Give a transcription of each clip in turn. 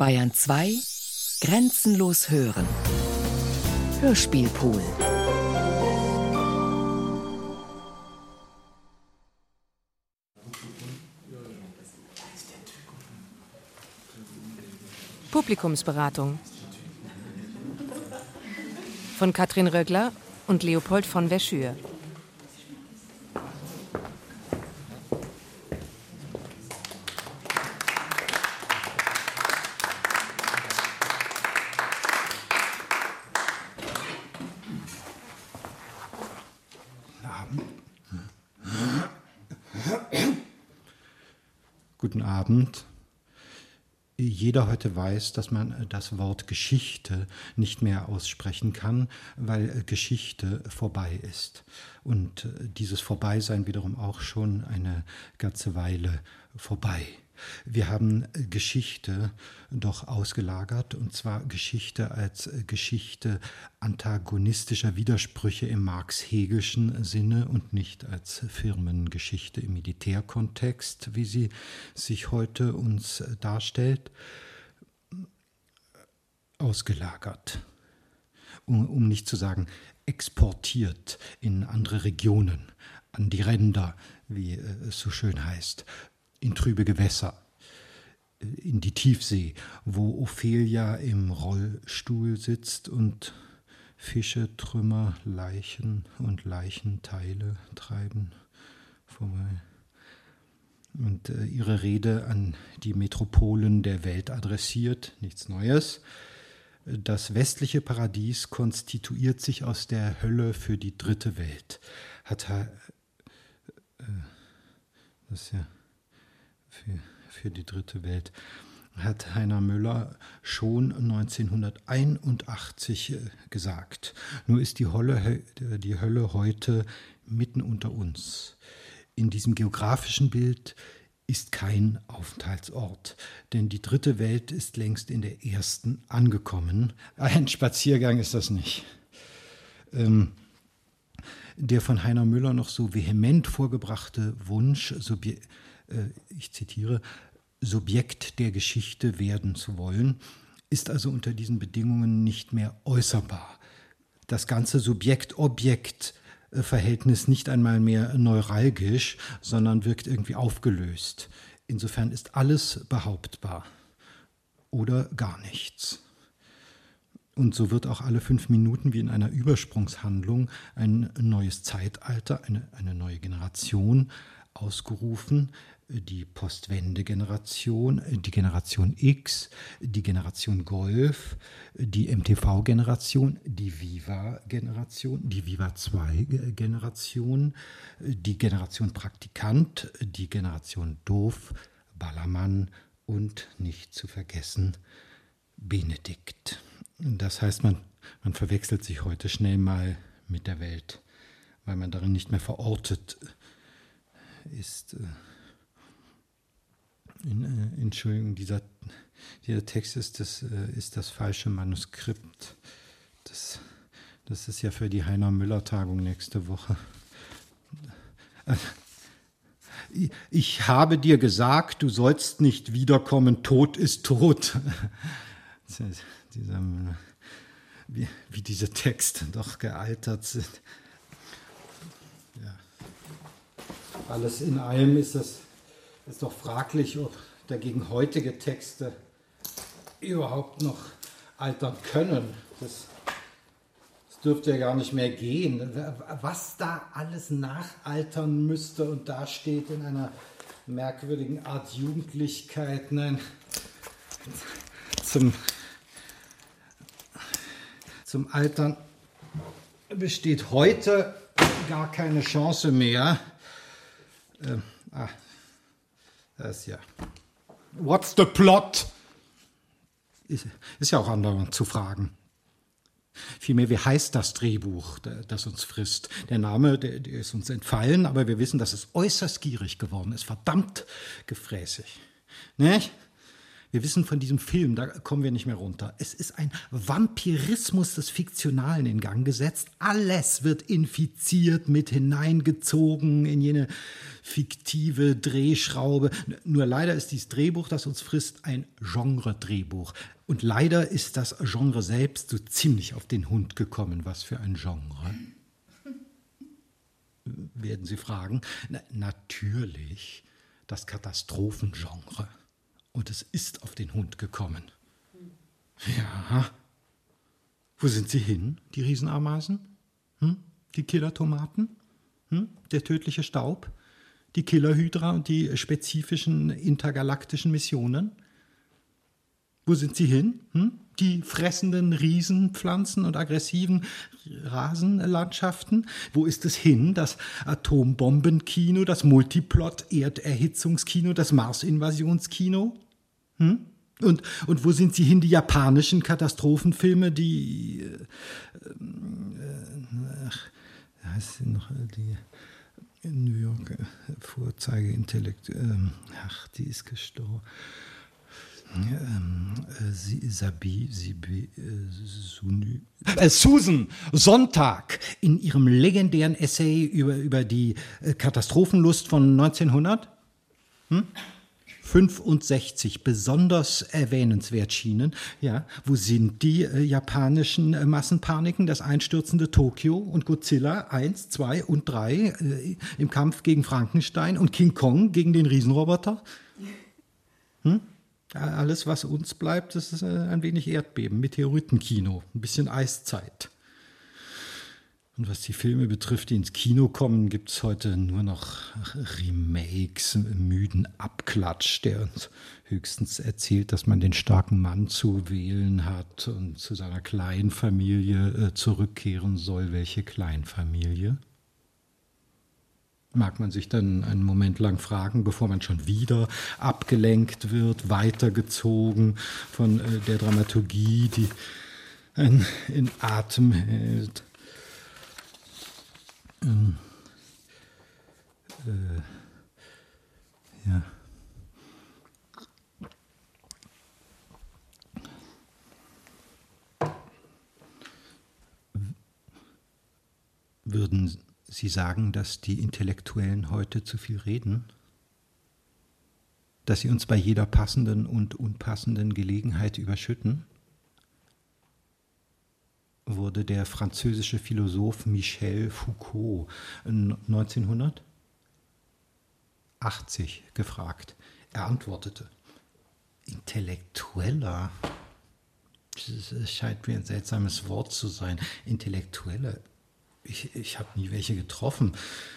Bayern 2 Grenzenlos hören. Hörspielpool. Publikumsberatung von Katrin Rögler und Leopold von Verschür. Guten Abend. Jeder heute weiß, dass man das Wort Geschichte nicht mehr aussprechen kann, weil Geschichte vorbei ist. Und dieses Vorbeisein wiederum auch schon eine ganze Weile vorbei. Wir haben Geschichte doch ausgelagert, und zwar Geschichte als Geschichte antagonistischer Widersprüche im marx-hegelschen Sinne und nicht als Firmengeschichte im Militärkontext, wie sie sich heute uns darstellt, ausgelagert. Um, um nicht zu sagen exportiert in andere Regionen, an die Ränder, wie es so schön heißt in trübe Gewässer, in die Tiefsee, wo Ophelia im Rollstuhl sitzt und Fische, Trümmer, Leichen und Leichenteile treiben vorbei. Und äh, ihre Rede an die Metropolen der Welt adressiert, nichts Neues. Das westliche Paradies konstituiert sich aus der Hölle für die dritte Welt. Hat äh, das ja für, für die dritte Welt, hat Heiner Müller schon 1981 äh, gesagt. Nur ist die Hölle, die Hölle heute mitten unter uns. In diesem geografischen Bild ist kein Aufenthaltsort, denn die dritte Welt ist längst in der ersten angekommen. Ein Spaziergang ist das nicht. Ähm, der von Heiner Müller noch so vehement vorgebrachte Wunsch, äh, ich zitiere, Subjekt der Geschichte werden zu wollen, ist also unter diesen Bedingungen nicht mehr äußerbar. Das ganze Subjekt-Objekt-Verhältnis nicht einmal mehr neuralgisch, sondern wirkt irgendwie aufgelöst. Insofern ist alles behauptbar oder gar nichts. Und so wird auch alle fünf Minuten wie in einer Übersprungshandlung ein neues Zeitalter, eine, eine neue Generation ausgerufen, die Postwende-Generation, die Generation X, die Generation Golf, die MTV-Generation, die Viva-Generation, die Viva-2-Generation, die Generation Praktikant, die Generation Doof, Ballermann und nicht zu vergessen Benedikt. Das heißt, man, man verwechselt sich heute schnell mal mit der Welt, weil man darin nicht mehr verortet ist. In, äh, Entschuldigung, dieser, dieser Text ist das, äh, ist das falsche Manuskript. Das, das ist ja für die Heiner Müller-Tagung nächste Woche. Ich habe dir gesagt, du sollst nicht wiederkommen, Tod ist tot. Dieser, wie, wie diese Texte doch gealtert sind. Ja. Alles in allem ist das ist doch fraglich, ob dagegen heutige Texte überhaupt noch altern können. Das, das dürfte ja gar nicht mehr gehen. Was da alles nachaltern müsste und da steht in einer merkwürdigen Art Jugendlichkeit, nein, zum, zum Altern besteht heute gar keine Chance mehr. Äh, ah, das ist ja. What's the plot? Ist, ist ja auch anderen zu fragen. Vielmehr, wie heißt das Drehbuch, das uns frisst? Der Name, der, der, ist uns entfallen, aber wir wissen, dass es äußerst gierig geworden ist, verdammt gefräßig. Nicht? Wir wissen von diesem Film, da kommen wir nicht mehr runter. Es ist ein Vampirismus des Fiktionalen in Gang gesetzt. Alles wird infiziert, mit hineingezogen in jene fiktive Drehschraube. Nur leider ist dieses Drehbuch, das uns frisst, ein Genre-Drehbuch. Und leider ist das Genre selbst so ziemlich auf den Hund gekommen. Was für ein Genre? Werden Sie fragen? Na, natürlich das Katastrophengenre. Und es ist auf den Hund gekommen. Ja. Wo sind sie hin, die Riesenameisen? Hm? Die Killertomaten? Hm? Der tödliche Staub? Die Killerhydra und die spezifischen intergalaktischen Missionen? Wo sind sie hin? Hm? Die fressenden Riesenpflanzen und aggressiven Rasenlandschaften? Wo ist es hin? Das Atombombenkino, das Multiplot-Erderhitzungskino, das Mars-Invasionskino? Hm? Und, und wo sind sie hin, die japanischen Katastrophenfilme, die. Äh, äh, ach, heißt sie noch, die New York äh, Vorzeige-Intellekt. Ähm, ach, die ist gestorben. Ähm, äh, Sabi, Sibi, äh, äh, Susan Sonntag in ihrem legendären Essay über, über die äh, Katastrophenlust von 1900. Hm? 65 besonders erwähnenswert schienen. Ja, wo sind die äh, japanischen äh, Massenpaniken, das einstürzende Tokio und Godzilla 1, 2 und 3 äh, im Kampf gegen Frankenstein und King Kong gegen den Riesenroboter? Hm? Alles, was uns bleibt, das ist äh, ein wenig Erdbeben, Meteoritenkino, ein bisschen Eiszeit. Und was die Filme betrifft, die ins Kino kommen, gibt es heute nur noch Remakes, müden Abklatsch, der uns höchstens erzählt, dass man den starken Mann zu wählen hat und zu seiner Kleinfamilie äh, zurückkehren soll. Welche Kleinfamilie? Mag man sich dann einen Moment lang fragen, bevor man schon wieder abgelenkt wird, weitergezogen von äh, der Dramaturgie, die einen in Atem hält. Ähm, äh, ja. Würden Sie sagen, dass die Intellektuellen heute zu viel reden? Dass sie uns bei jeder passenden und unpassenden Gelegenheit überschütten? wurde der französische Philosoph Michel Foucault 1980 gefragt. Er antwortete, Intellektueller, das scheint mir ein seltsames Wort zu sein, Intellektuelle, ich, ich habe nie welche getroffen.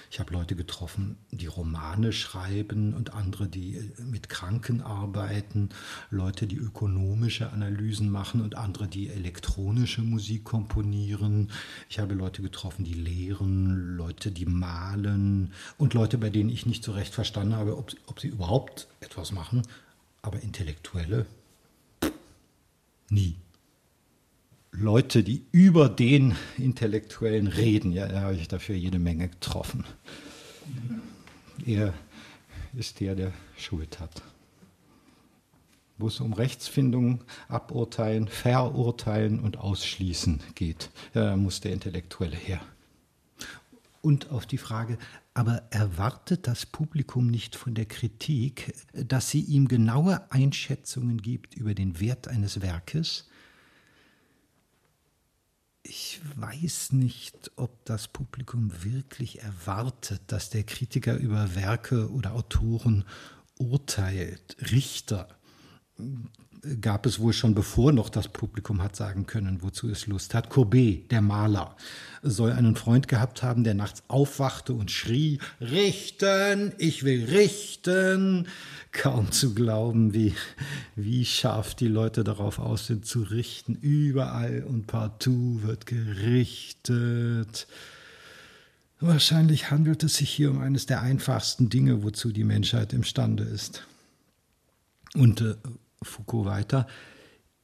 Ich habe Leute getroffen, die Romane schreiben und andere, die äh, mit Kranken arbeiten, Leute, die ökonomische Analysen machen und andere, die elektronische Musik komponieren. Ich habe Leute getroffen, die lehren, Leute, die malen und Leute, bei denen ich nicht so recht verstanden habe, ob, ob sie überhaupt etwas machen. Aber Intellektuelle? Nie. Leute, die über den Intellektuellen reden. Ja, da habe ich dafür jede Menge getroffen. Er ist der, der Schuld hat. Wo es um Rechtsfindung, Aburteilen, Verurteilen und Ausschließen geht, da muss der Intellektuelle her. Und auf die Frage, aber erwartet das Publikum nicht von der Kritik, dass sie ihm genaue Einschätzungen gibt über den Wert eines Werkes? Ich weiß nicht, ob das Publikum wirklich erwartet, dass der Kritiker über Werke oder Autoren urteilt. Richter gab es wohl schon bevor noch das Publikum hat sagen können, wozu es Lust hat. Courbet, der Maler, soll einen Freund gehabt haben, der nachts aufwachte und schrie, richten, ich will richten. Kaum zu glauben, wie, wie scharf die Leute darauf aus sind, zu richten. Überall und partout wird gerichtet. Wahrscheinlich handelt es sich hier um eines der einfachsten Dinge, wozu die Menschheit imstande ist. Und äh, Foucault weiter,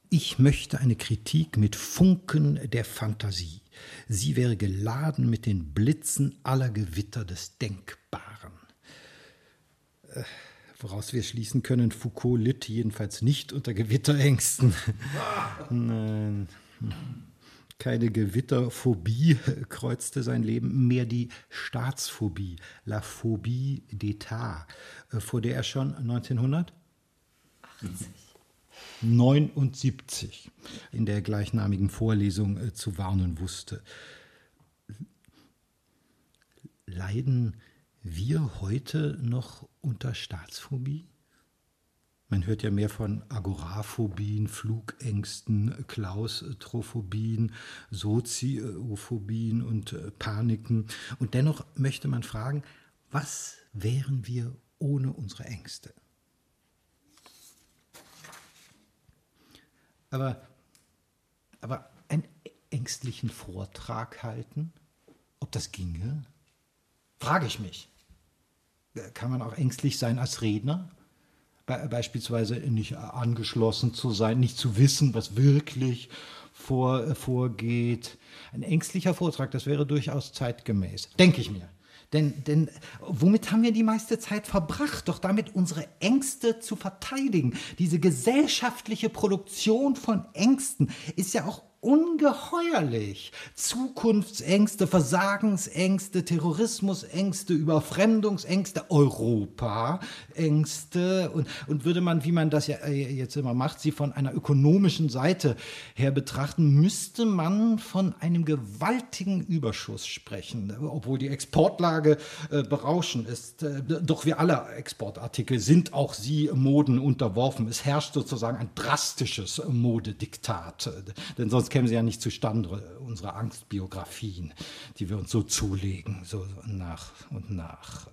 ich möchte eine Kritik mit Funken der Fantasie. Sie wäre geladen mit den Blitzen aller Gewitter des Denkbaren. Äh, Woraus wir schließen können, Foucault litt jedenfalls nicht unter Gewitterängsten. Nein. Keine Gewitterphobie kreuzte sein Leben, mehr die Staatsphobie, la Phobie d'État, äh, vor der er schon 1979 in der gleichnamigen Vorlesung äh, zu warnen wusste. Leiden wir heute noch unter Staatsphobie? Man hört ja mehr von Agoraphobien, Flugängsten, Klaustrophobien, Soziophobien und äh, Paniken. Und dennoch möchte man fragen, was wären wir ohne unsere Ängste? Aber, aber einen ängstlichen Vortrag halten, ob das ginge? Frage ich mich. Kann man auch ängstlich sein als Redner? Be beispielsweise nicht angeschlossen zu sein, nicht zu wissen, was wirklich vor, äh, vorgeht. Ein ängstlicher Vortrag, das wäre durchaus zeitgemäß, denke ich mir. Denn, denn womit haben wir die meiste Zeit verbracht? Doch damit unsere Ängste zu verteidigen. Diese gesellschaftliche Produktion von Ängsten ist ja auch ungeheuerlich. Zukunftsängste, Versagensängste, Terrorismusängste, Überfremdungsängste, Europaängste und, und würde man, wie man das ja äh, jetzt immer macht, sie von einer ökonomischen Seite her betrachten, müsste man von einem gewaltigen Überschuss sprechen, obwohl die Exportlage äh, berauschend ist. Äh, doch wir alle Exportartikel sind auch sie Moden unterworfen. Es herrscht sozusagen ein drastisches Modediktat, denn sonst kämen sie ja nicht zustande, unsere Angstbiografien, die wir uns so zulegen, so nach und nach.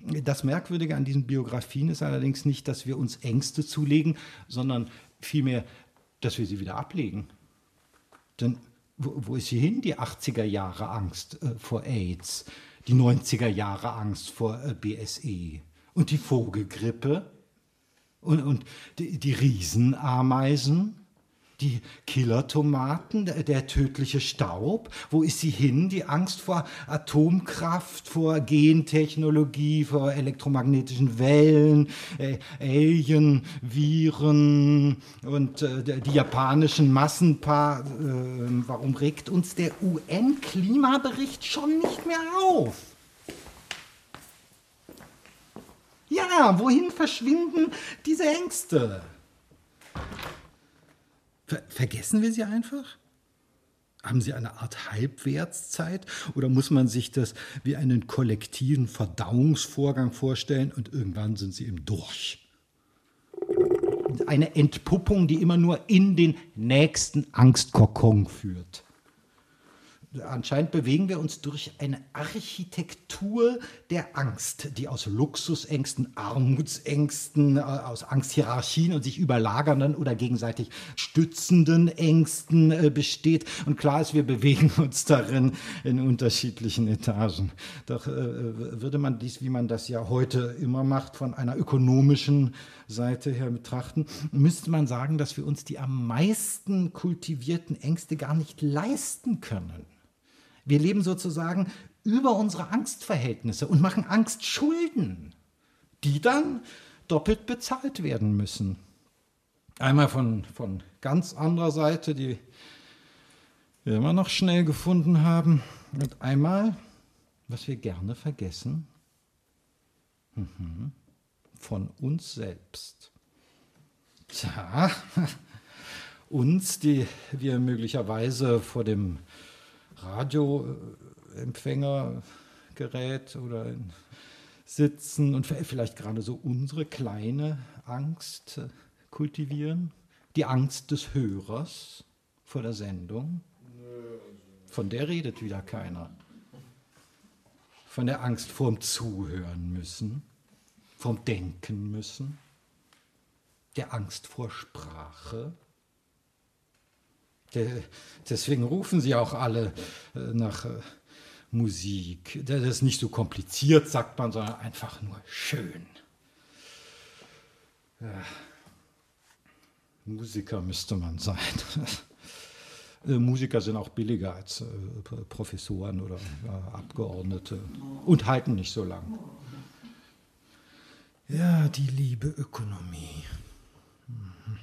Das Merkwürdige an diesen Biografien ist allerdings nicht, dass wir uns Ängste zulegen, sondern vielmehr, dass wir sie wieder ablegen. Denn wo, wo ist sie hin, die 80er Jahre Angst äh, vor AIDS, die 90er Jahre Angst vor äh, BSE und die Vogelgrippe und, und die, die Riesenameisen? Die Killertomaten, der, tödliche Staub, wo ist sie hin? Die Angst vor Atomkraft, vor Gentechnologie, vor elektromagnetischen Wellen, äh, Alien, Viren und äh, die japanischen Massenpaar. Äh, warum regt uns der UN-Klimabericht schon nicht mehr auf? Ja, wohin verschwinden diese Ängste? Ver vergessen wir sie einfach? Haben sie eine Art Halbwertszeit oder muss man sich das wie einen kollektiven Verdauungsvorgang vorstellen und irgendwann sind sie im Durch? Eine Entpuppung, die immer nur in den nächsten Angstkokon führt anscheinend bewegen wir uns durch eine Architektur der Angst, die aus Luxusängsten, Armutsängsten, äh, aus Angsthierarchien und sich überlagernden oder gegenseitig stützenden Ängsten äh, besteht. Und klar ist, wir bewegen uns darin in unterschiedlichen Etagen. Doch äh, würde man dies, wie man das ja heute immer macht, von einer ökonomischen Seite her betrachten, müsste man sagen, dass wir uns die am meisten kultivierten Ängste gar nicht leisten können. Wir leben sozusagen über unsere Angstverhältnisse und machen Angstschulden, die dann doppelt bezahlt werden müssen. Einmal von, von ganz anderer Seite, die wir immer noch schnell gefunden haben, und einmal, was wir gerne vergessen, mhm, von uns selbst. Tja, uns, die wir möglicherweise vor dem Radioempfängergerät oder sitzen und vielleicht gerade so unsere kleine Angst kultivieren. Die Angst des Hörers vor der Sendung. Von der redet wieder keiner. Von der Angst vorm Zuhören müssen, vom Denken müssen, der Angst vor Sprache Deswegen rufen sie auch alle äh, nach äh, Musik. Das ist nicht so kompliziert, sagt man, sondern einfach nur schön. Ja. Musiker müsste man sein. Äh, Musiker sind auch billiger als Professoren oder Abgeordnete und halten nicht so lang. Ja, die liebe Ökonomie. Mhm.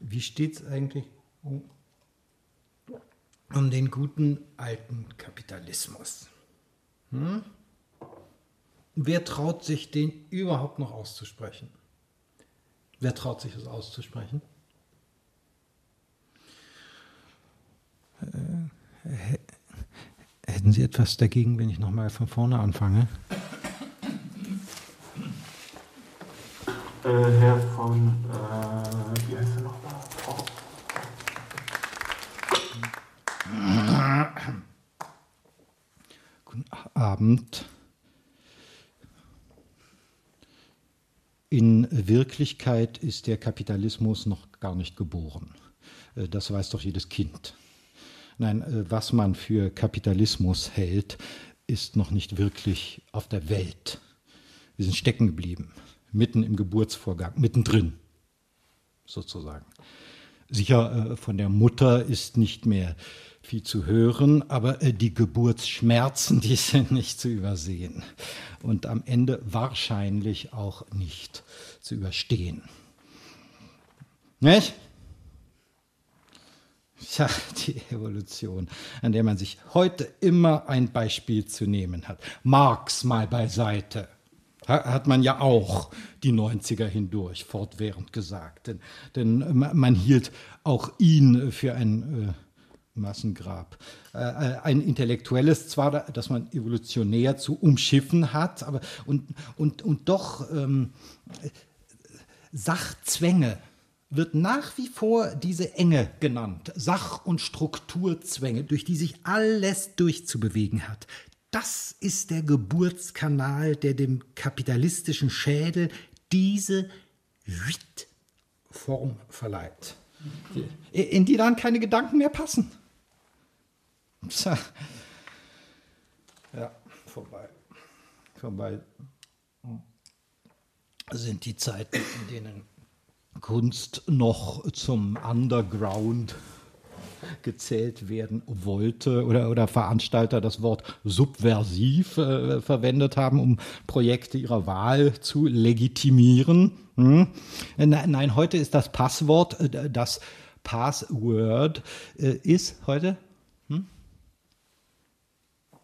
Wie steht es eigentlich um, um, den guten alten Kapitalismus? Hm? Wer traut sich, den überhaupt noch auszusprechen? Wer traut sich, das auszusprechen? Äh, hätten Sie etwas dagegen, wenn ich nochmal von vorne anfange? Äh, Herr von, äh, wie heißt er nochmal? Guten Abend. In Wirklichkeit ist der Kapitalismus noch gar nicht geboren. Äh, das weiß doch jedes Kind. Nein, äh, was man für Kapitalismus hält, ist noch nicht wirklich auf der Welt. Wir sind stecken geblieben, mitten im Geburtsvorgang, mittendrin sozusagen. Sicher, äh, von der Mutter ist nicht mehr viel zu hören, aber die Geburtsschmerzen, die sind nicht zu übersehen und am Ende wahrscheinlich auch nicht zu überstehen. Nicht? Tja, die Evolution, an der man sich heute immer ein Beispiel zu nehmen hat. Marx mal beiseite. Hat man ja auch die 90er hindurch fortwährend gesagt. Denn, denn man hielt auch ihn für ein äh, Massengrab. Äh, äh, ein intellektuelles zwar, das man evolutionär zu umschiffen hat, aber und, und, und doch ähm, Sachzwänge wird nach wie vor diese Enge genannt, Sach- und Strukturzwänge, durch die sich alles durchzubewegen hat. Das ist der Geburtskanal, der dem kapitalistischen Schädel diese Form verleiht, in die dann keine Gedanken mehr passen. Tja. Ja, vorbei. Vorbei sind die Zeiten, in denen Kunst noch zum Underground gezählt werden wollte oder, oder Veranstalter das Wort subversiv äh, verwendet haben, um Projekte ihrer Wahl zu legitimieren. Hm? Nein, nein, heute ist das Passwort, äh, das Password äh, ist heute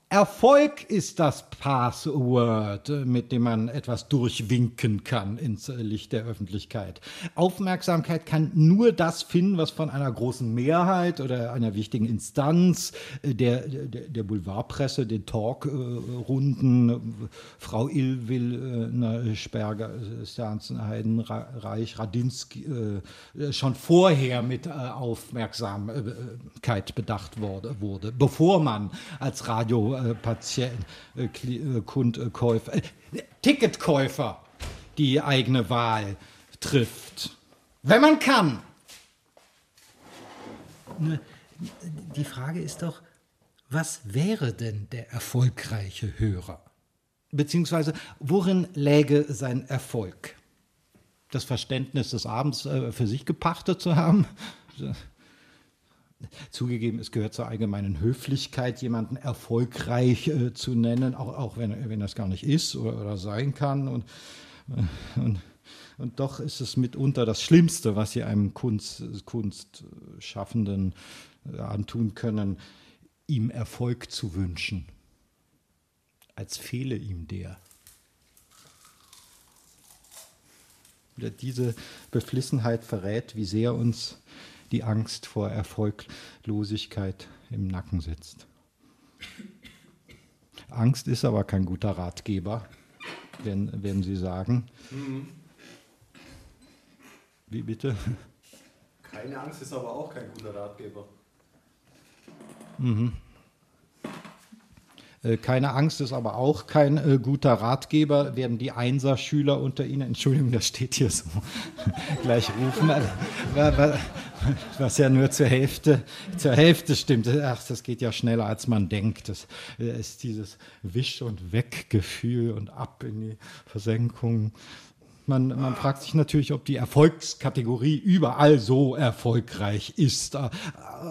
Erfolg ist das Password, mit dem man etwas durchwinken kann ins Licht der Öffentlichkeit. Aufmerksamkeit kann nur das finden, was von einer großen Mehrheit oder einer wichtigen Instanz der, der, der Boulevardpresse, den Talkrunden, Frau Ill will, Sperger, Sternsen, Reich, Radinski, äh, schon vorher mit äh, Aufmerksamkeit bedacht wurde, bevor man als Radio äh, Patient, äh, äh, Kundkäufer, äh, Ticketkäufer die eigene Wahl trifft. Wenn man kann. Die Frage ist doch, was wäre denn der erfolgreiche Hörer? Beziehungsweise worin läge sein Erfolg? Das Verständnis des Abends für sich gepachtet zu haben? Zugegeben, es gehört zur allgemeinen Höflichkeit, jemanden erfolgreich äh, zu nennen, auch, auch wenn, wenn das gar nicht ist oder, oder sein kann. Und, äh, und, und, doch ist es mitunter das Schlimmste, was Sie einem Kunst, Kunstschaffenden äh, antun können, ihm Erfolg zu wünschen, als fehle ihm der. Diese Beflissenheit verrät, wie sehr uns die Angst vor Erfolglosigkeit im Nacken sitzt. Angst ist aber kein guter Ratgeber, werden, werden Sie sagen. Mhm. Wie bitte? Keine Angst ist aber auch kein guter Ratgeber. Mhm. Äh, keine Angst ist aber auch kein äh, guter Ratgeber, werden die Einser-Schüler unter Ihnen, Entschuldigung, das steht hier so, gleich rufen, was ja nur zur Hälfte, zur Hälfte stimmt. Ach, das geht ja schneller, als man denkt. Das äh, ist dieses Wisch- und Weg-Gefühl und ab in die Versenkung. Man, man fragt sich natürlich, ob die Erfolgskategorie überall so erfolgreich ist. Äh,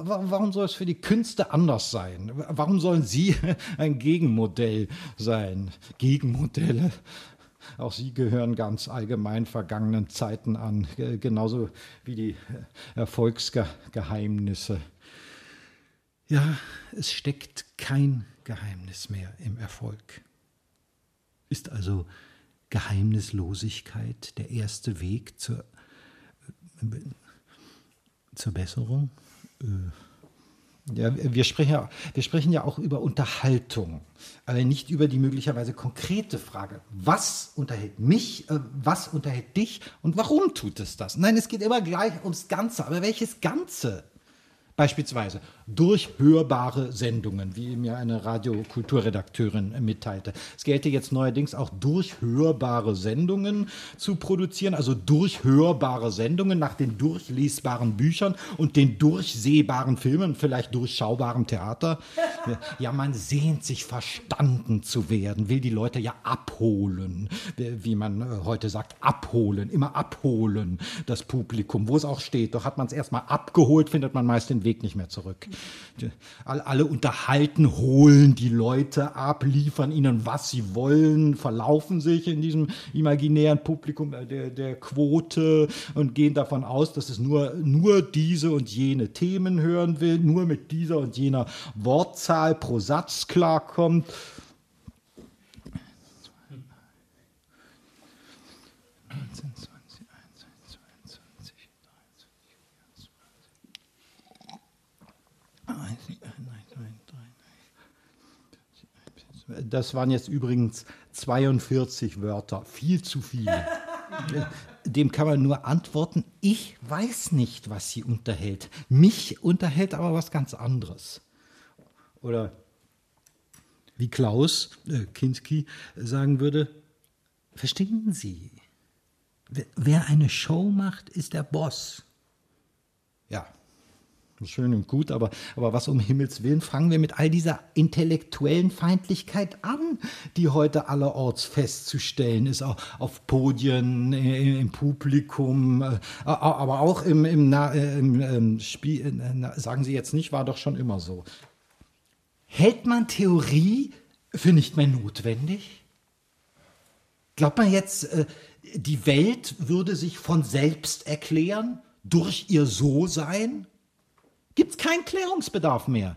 warum soll es für die Künste anders sein? Warum sollen sie ein Gegenmodell sein? Gegenmodelle. Auch sie gehören ganz allgemein vergangenen Zeiten an, genauso wie die Erfolgsgeheimnisse. Ja, es steckt kein Geheimnis mehr im Erfolg. Ist also Geheimnislosigkeit der erste Weg zur, äh, zur Besserung? Äh, ja, wir sprechen ja, wir sprechen ja auch über Unterhaltung, aber nicht über die möglicherweise konkrete Frage, was unterhält mich, äh, was unterhält dich und warum tut es das? Nein, es geht immer gleich ums Ganze, aber welches Ganze? Beispielsweise durchhörbare Sendungen, wie mir eine Radiokulturredakteurin mitteilte. Es gelte jetzt neuerdings auch durchhörbare Sendungen zu produzieren, also durchhörbare Sendungen nach den durchlesbaren Büchern und den durchsehbaren Filmen, vielleicht durchschaubaren Theater. Ja, man sehnt sich verstanden zu werden, will die Leute ja abholen, wie man äh, heute sagt, abholen, immer abholen, das Publikum, wo es auch steht. Doch hat man es erstmal abgeholt, findet man meist den Weg nicht mehr zurück. Alle unterhalten, holen die Leute ab, liefern ihnen, was sie wollen, verlaufen sich in diesem imaginären Publikum äh, der, der Quote und gehen davon aus, dass es nur, nur diese und jene Themen hören will, nur mit dieser und jener Wortzahl pro Satz klarkommt. 1, 2, 3, 3, Das waren jetzt übrigens 42 Wörter, viel zu viel. Dem kann man nur antworten, ich weiß nicht, was sie unterhält. Mich unterhält aber was ganz anderes. Oder wie Klaus äh, Kinski sagen würde, verstehen Sie, wer eine Show macht, ist der Boss. Ja, Schön und gut, aber, aber was um Himmels Willen fangen wir mit all dieser intellektuellen Feindlichkeit an, die heute allerorts festzustellen ist, auch auf Podien, äh, im Publikum, äh, aber auch im, im, äh, im, im Spiel, sagen Sie jetzt nicht, war doch schon immer so. Hält man Theorie für nicht mehr notwendig? Glaubt man jetzt, die Welt würde sich von selbst erklären durch ihr So-Sein? Gibt es keinen Klärungsbedarf mehr.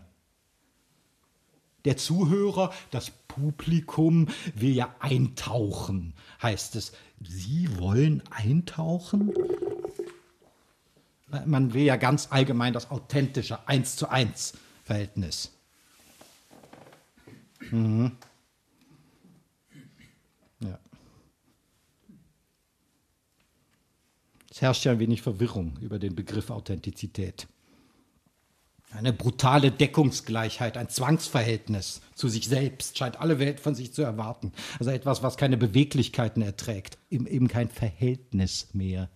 Der Zuhörer, das Publikum will ja eintauchen, heißt es. Sie wollen eintauchen? Man will ja ganz allgemein das authentische Eins zu eins Verhältnis. Mhm. Ja. Es herrscht ja ein wenig Verwirrung über den Begriff Authentizität. Eine brutale Deckungsgleichheit, ein Zwangsverhältnis zu sich selbst scheint alle Welt von sich zu erwarten. Also etwas, was keine Beweglichkeiten erträgt, eben kein Verhältnis mehr.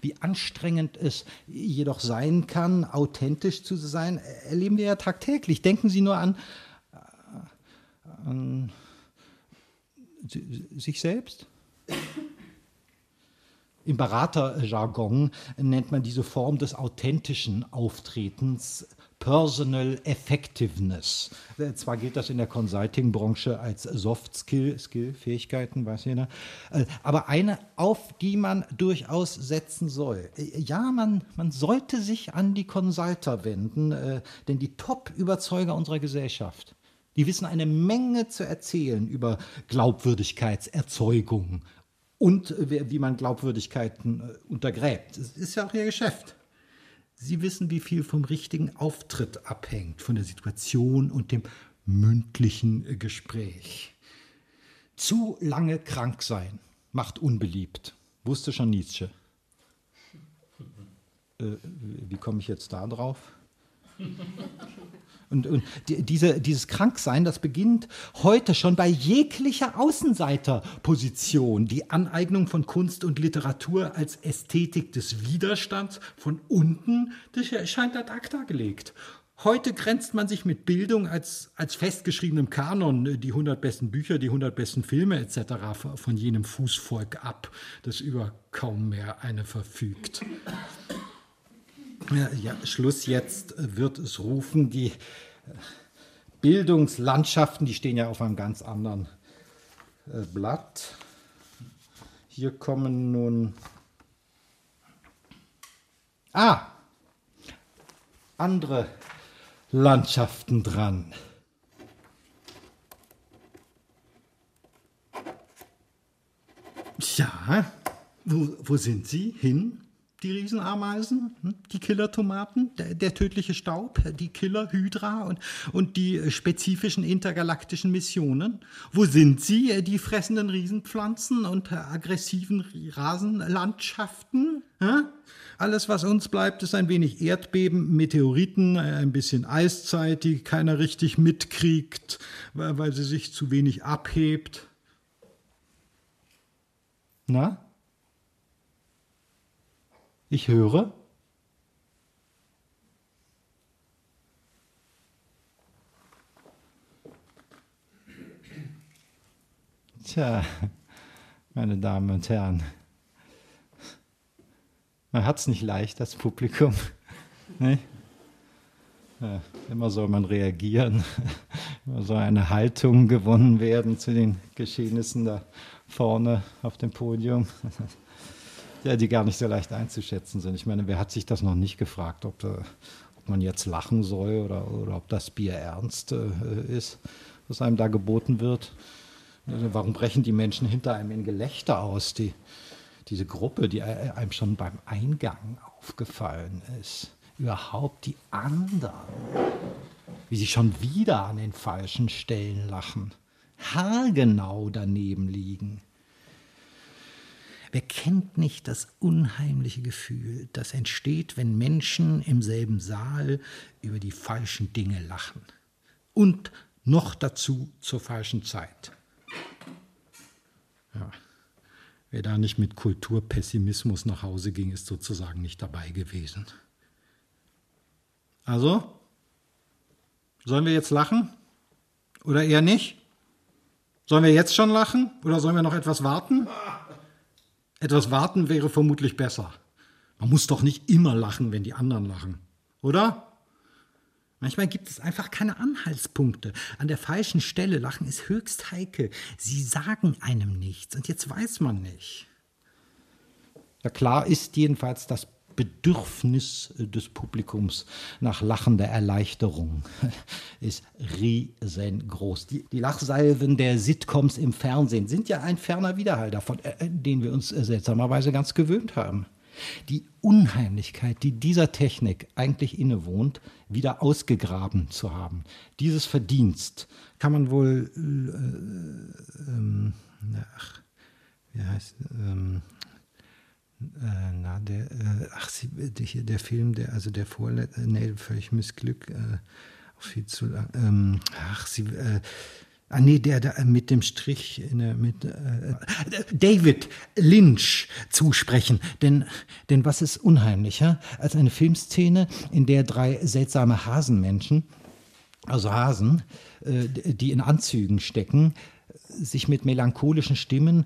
Wie anstrengend es jedoch sein kann, authentisch zu sein, erleben wir ja tagtäglich. Denken Sie nur an, an sich selbst. Im Beraterjargon nennt man diese Form des authentischen Auftretens Personal Effectiveness. Zwar gilt das in der Consulting-Branche als Soft Skill, Skill, Fähigkeiten, weiß jeder, äh, aber eine, auf die man durchaus setzen soll. Ja, man, man sollte sich an die Consulter wenden, äh, denn die Top-Überzeuger unserer Gesellschaft, die wissen eine Menge zu erzählen über Glaubwürdigkeitserzeugung, und wie man Glaubwürdigkeiten äh, untergräbt. Das ist ja auch ihr Geschäft. Sie wissen, wie viel vom richtigen Auftritt abhängt, von der Situation und dem mündlichen äh, Gespräch. Zu lange krank sein macht unbeliebt, wusste schon Nietzsche. Äh, wie komme ich jetzt da drauf? Und, und diese, dieses Kranksein, das beginnt heute schon bei jeglicher Außenseiterposition. Die Aneignung von Kunst und Literatur als Ästhetik des Widerstands von unten, das scheint ad acta gelegt. Heute grenzt man sich mit Bildung als, als festgeschriebenem Kanon, die 100 besten Bücher, die 100 besten Filme etc. von jenem Fußvolk ab, das über kaum mehr eine verfügt. Ja, Schluss jetzt wird es rufen, die Bildungslandschaften, die stehen ja auf einem ganz anderen äh, Blatt. Hier kommen nun. Ah! Andere Landschaften dran. Ja, wo, wo sind sie hin? Die Riesenameisen, hm? die Killertomaten, der, der tödliche Staub, die Killer-Hydra und, und die spezifischen intergalaktischen Missionen. Wo sind sie, die fressenden Riesenpflanzen und aggressiven Rasenlandschaften? Alles, was uns bleibt, ist ein wenig Erdbeben, Meteoriten, ein bisschen Eiszeit, die keiner richtig mitkriegt, weil sie sich zu wenig abhebt. Na? Ich höre. Tja, meine Damen und Herren. Man hat es nicht leicht, das Publikum. Nee? Ja, immer soll man reagieren, immer soll eine Haltung gewonnen werden zu den Geschehnissen da vorne auf dem Podium, ja, die gar nicht so leicht einzuschätzen sind. Ich meine, wer hat sich das noch nicht gefragt, ob, da, ob man jetzt lachen soll oder, oder ob das Bier ernst äh, ist, was einem da geboten wird? Also warum brechen die Menschen hinter einem in Gelächter aus? Die, diese Gruppe, die einem schon beim Eingang aufgefallen ist. Überhaupt die anderen, wie sie schon wieder an den falschen Stellen lachen, haargenau daneben liegen. Wer kennt nicht das unheimliche Gefühl, das entsteht, wenn Menschen im selben Saal über die falschen Dinge lachen? Und noch dazu zur falschen Zeit. Ja. Wer da nicht mit Kulturpessimismus nach Hause ging, ist sozusagen nicht dabei gewesen. Also, sollen wir jetzt lachen? Oder eher nicht? Sollen wir jetzt schon lachen? Oder sollen wir noch etwas warten? Etwas warten wäre vermutlich besser. Man muss doch nicht immer lachen, wenn die anderen lachen. Oder? Manchmal gibt es einfach keine Anhaltspunkte. An der falschen Stelle lachen ist höchst heikel. Sie sagen einem nichts und jetzt weiß man nicht. Ja, klar ist jedenfalls das Bedürfnis des Publikums nach lachender Erleichterung ist riesengroß. Die, die Lachsalven der Sitcoms im Fernsehen sind ja ein ferner Widerhall davon, äh, den wir uns seltsamerweise ganz gewöhnt haben die Unheimlichkeit, die dieser Technik eigentlich innewohnt, wieder ausgegraben zu haben. Dieses Verdienst kann man wohl, äh, ähm, ach, wie heißt, ähm, äh, na, der, äh, ach, sie, der, der Film, der, also der vorletzte, äh, nee, völlig Missglück, äh, viel zu lang, ähm, ach, sie, äh, Ah nee, der da mit dem Strich der, mit äh, David Lynch zusprechen, denn denn was ist unheimlicher als eine Filmszene, in der drei seltsame Hasenmenschen, also Hasen, äh, die in Anzügen stecken, sich mit melancholischen Stimmen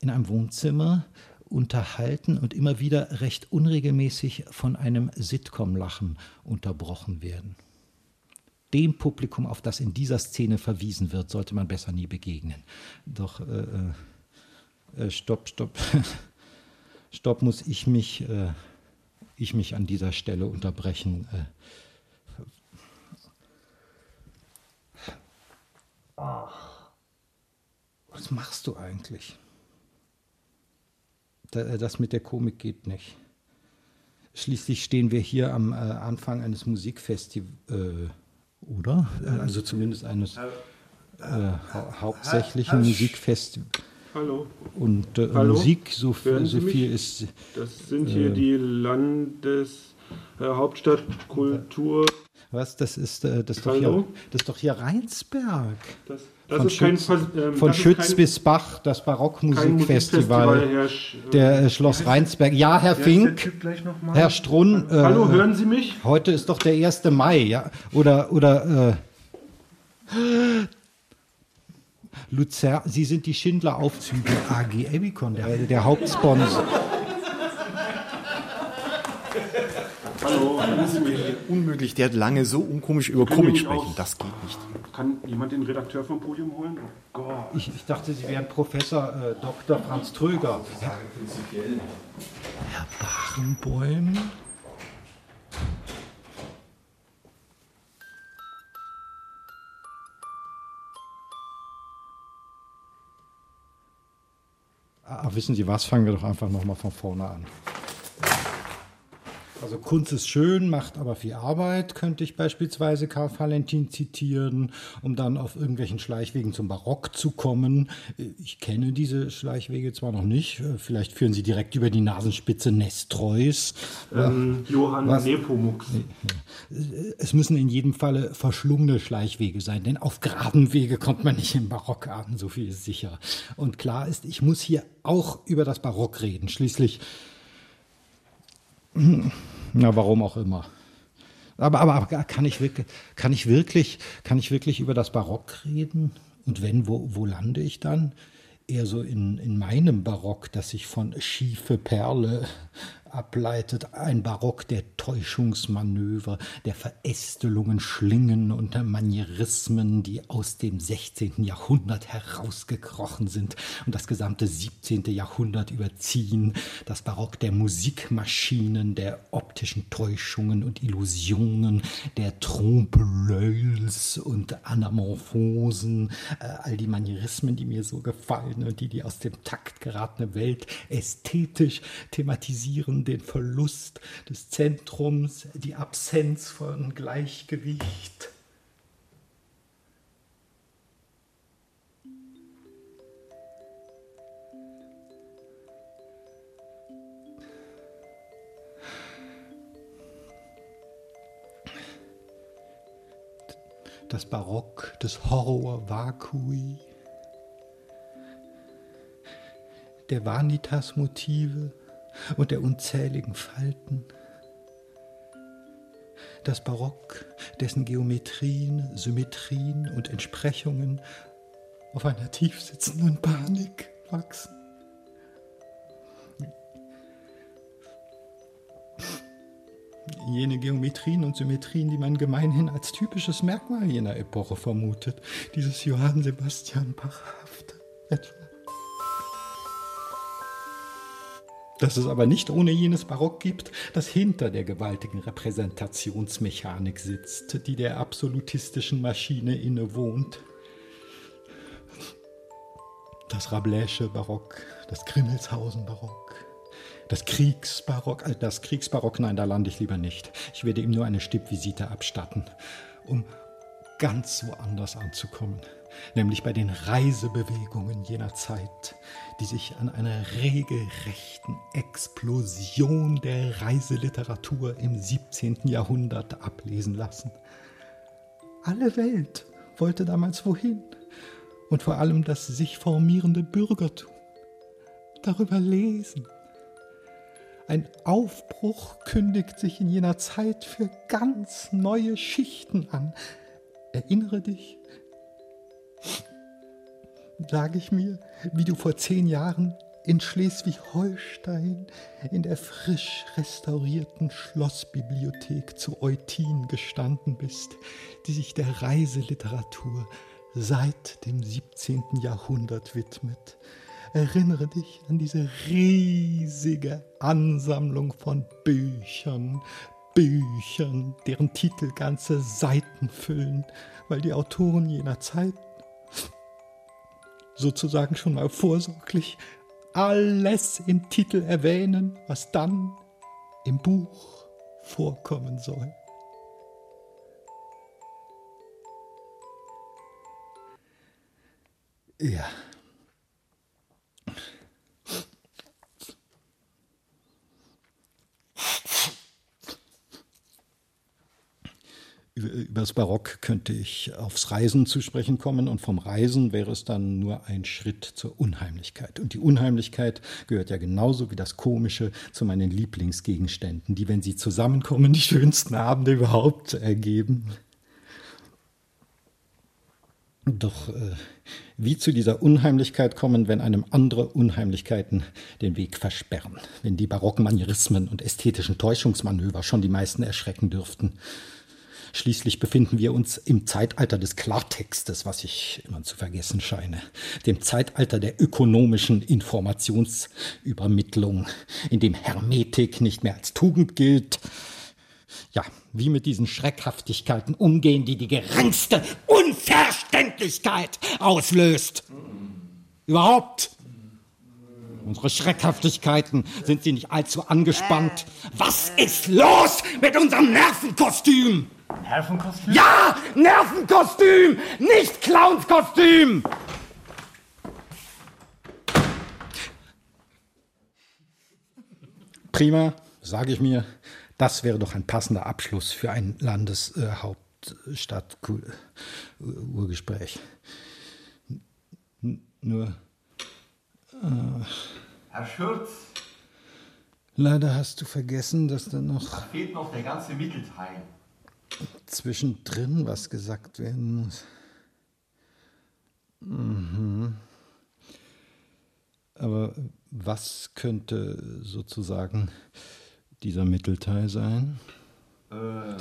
in einem Wohnzimmer unterhalten und immer wieder recht unregelmäßig von einem Sitcom-Lachen unterbrochen werden dem Publikum, auf das in dieser Szene verwiesen wird, sollte man besser nie begegnen. Doch, äh, äh, äh stopp, stopp, stopp, muss ich mich, äh, ich mich an dieser Stelle unterbrechen. Äh. Ach, was machst du eigentlich? Äh, das mit der Komik geht nicht. Schließlich stehen wir hier am Anfang eines Musikfestivals oder? Also zumindest eines äh, hau hauptsächlichen Musikfestivals. Hallo. Und äh, Hallo? Musik, so, so viel ist. Das sind hier äh, die Landeshauptstadtkultur. Was? Das ist, äh, das ist, doch, hier, das ist doch hier Rheinsberg. Das, das von ist kein, Schütz, Vers- ähm, von Schütz kein, bis Bach, das kein Barockmusikfestival. Der äh, Schloss Rheinsberg. Ja, Herr Fink? Herr Strunn. Äh, Hallo, hören Sie mich? Heute ist doch der 1. Mai, ja? Oder, oder, äh, Luzer, Sie sind die Schindler-Aufzüge AG Ebicon, der, der Hauptsponsor. Hallo, mich? Unmöglich, der hat lange so unkomisch über wir sprechen. Das geht nicht. Kann jemand den Redakteur vom Podium holen? Oh Gott. Ich, ich dachte, Sie wären Professor äh, Dr. Franz Tröger. Herr, Herr Barenboim? Ah, wissen Sie was? Fangen wir doch einfach nochmal von vorne an. Also Kunst ist schön, macht aber viel Arbeit, könnte ich beispielsweise Karl Valentin zitieren, um dann auf irgendwelchen Schleichwegen zum Barock zu kommen. Ich kenne diese Schleichwege zwar noch nicht, vielleicht führen sie direkt über die Nasenspitze Nestreus. Ähm, Johann Was? Nepomuk. Es müssen in jedem Falle verschlungene Schleichwege sein, denn auf geraden Wege kommt man nicht im Barock an, so viel ist sicher. Und klar ist, ich muss hier auch über das Barock reden. Schließlich, na, warum auch immer. Aber, aber, aber kann, ich wirklich, kann, ich wirklich, kann ich wirklich über das Barock reden? Und wenn, wo, wo lande ich dann? Eher so in, in meinem Barock, das sich von schiefe Perle ableitet. Ein Barock der Täuschungsmanöver, der Verästelungen, Schlingen und der Manierismen, die aus dem 16. Jahrhundert herausgekrochen sind und das gesamte 17. Jahrhundert überziehen. Das Barock der Musikmaschinen, der optischen Täuschungen und Illusionen, der Trompe-l'œils und Anamorphosen, äh, all die Manierismen, die mir so gefallen und die die aus dem Takt geratene Welt ästhetisch thematisieren, den Verlust des Zentrums, die Absenz von Gleichgewicht. das Barock des Horror Vacui, der Vanitas-Motive und der unzähligen Falten, das Barock, dessen Geometrien, Symmetrien und Entsprechungen auf einer tiefsitzenden Panik wachsen. jene Geometrien und Symmetrien, die man gemeinhin als typisches Merkmal jener Epoche vermutet. Dieses Johann Sebastian Bachhafte etwa. Dass es aber nicht ohne jenes Barock gibt, das hinter der gewaltigen Repräsentationsmechanik sitzt, die der absolutistischen Maschine innewohnt. Das Rabelaische Barock, das Grimmelshausen Barock, das Kriegsbarock, äh, das Kriegsbarock, nein, da lande ich lieber nicht. Ich werde ihm nur eine Stippvisite abstatten, um ganz woanders anzukommen, nämlich bei den Reisebewegungen jener Zeit, die sich an einer regelrechten Explosion der Reiseliteratur im 17. Jahrhundert ablesen lassen. Alle Welt wollte damals wohin und vor allem das sich formierende Bürgertum darüber lesen. Ein Aufbruch kündigt sich in jener Zeit für ganz neue Schichten an. Erinnere dich, sage ich mir, wie du vor zehn Jahren in Schleswig-Holstein in der frisch restaurierten Schlossbibliothek zu Eutin gestanden bist, die sich der Reiseliteratur seit dem 17. Jahrhundert widmet. Erinnere dich an diese riesige Ansammlung von Büchern, Büchern, deren Titel ganze Seiten füllen, weil die Autoren jener Zeit sozusagen schon mal vorsorglich alles im Titel erwähnen, was dann im Buch vorkommen soll. Ja. Über das Barock könnte ich aufs Reisen zu sprechen kommen und vom Reisen wäre es dann nur ein Schritt zur Unheimlichkeit. Und die Unheimlichkeit gehört ja genauso wie das Komische zu meinen Lieblingsgegenständen, die, wenn sie zusammenkommen, die schönsten Abende überhaupt ergeben. Doch äh, wie zu dieser Unheimlichkeit kommen, wenn einem andere Unheimlichkeiten den Weg versperren, wenn die barocken Manierismen und ästhetischen Täuschungsmanöver schon die meisten erschrecken dürften. Schließlich befinden wir uns im Zeitalter des Klartextes, was ich immer zu vergessen scheine, dem Zeitalter der ökonomischen Informationsübermittlung, in dem Hermetik nicht mehr als Tugend gilt. Ja, wie mit diesen Schreckhaftigkeiten umgehen, die die geringste Unverständlichkeit auslöst. Überhaupt. Unsere Schreckhaftigkeiten sind sie nicht allzu angespannt. Was ist los mit unserem Nervenkostüm? Nervenkostüm? Ja, Nervenkostüm, nicht Clownskostüm. Prima, sage ich mir. Das wäre doch ein passender Abschluss für ein Landeshauptstadt-Urgespräch. Nur. Äh, Herr Schürz, leider hast du vergessen, dass da noch fehlt noch der ganze Mittelteil. Zwischendrin was gesagt werden muss. Mhm. Aber was könnte sozusagen dieser Mittelteil sein? Äh,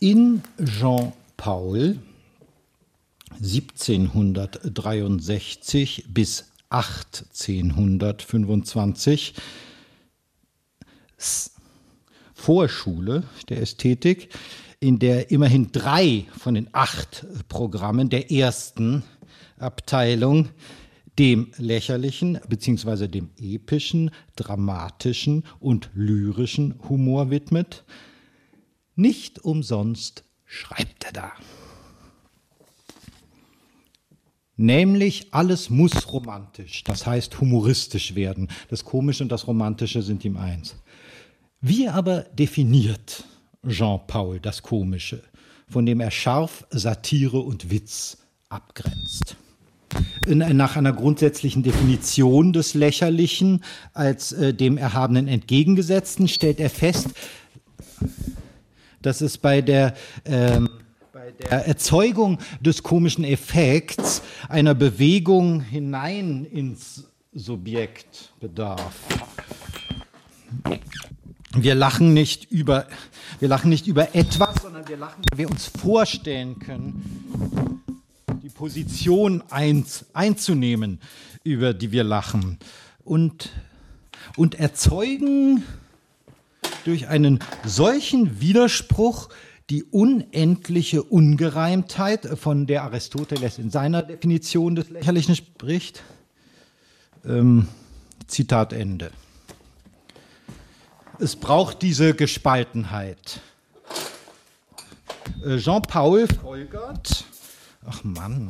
In Jean Paul 1763 bis 1825 S- Vorschule der Ästhetik, in der immerhin drei von den acht Programmen der ersten Abteilung dem lächerlichen bzw. dem epischen, dramatischen und lyrischen Humor widmet. Nicht umsonst schreibt er da. Nämlich alles muss romantisch, das heißt humoristisch werden. Das Komische und das Romantische sind ihm eins. Wie aber definiert Jean Paul das Komische, von dem er scharf Satire und Witz abgrenzt? Nach einer grundsätzlichen Definition des Lächerlichen als äh, dem Erhabenen entgegengesetzten stellt er fest, dass es bei der, ähm, bei der Erzeugung des komischen Effekts einer Bewegung hinein ins Subjekt bedarf. Wir lachen nicht über, wir lachen nicht über etwas, sondern wir lachen, weil wir uns vorstellen können, die Position eins, einzunehmen, über die wir lachen. Und, und erzeugen durch einen solchen Widerspruch die unendliche Ungereimtheit, von der Aristoteles in seiner Definition des Lächerlichen spricht. Ähm, Zitat Ende. Es braucht diese Gespaltenheit. Äh, Jean-Paul folgert, ach Mann,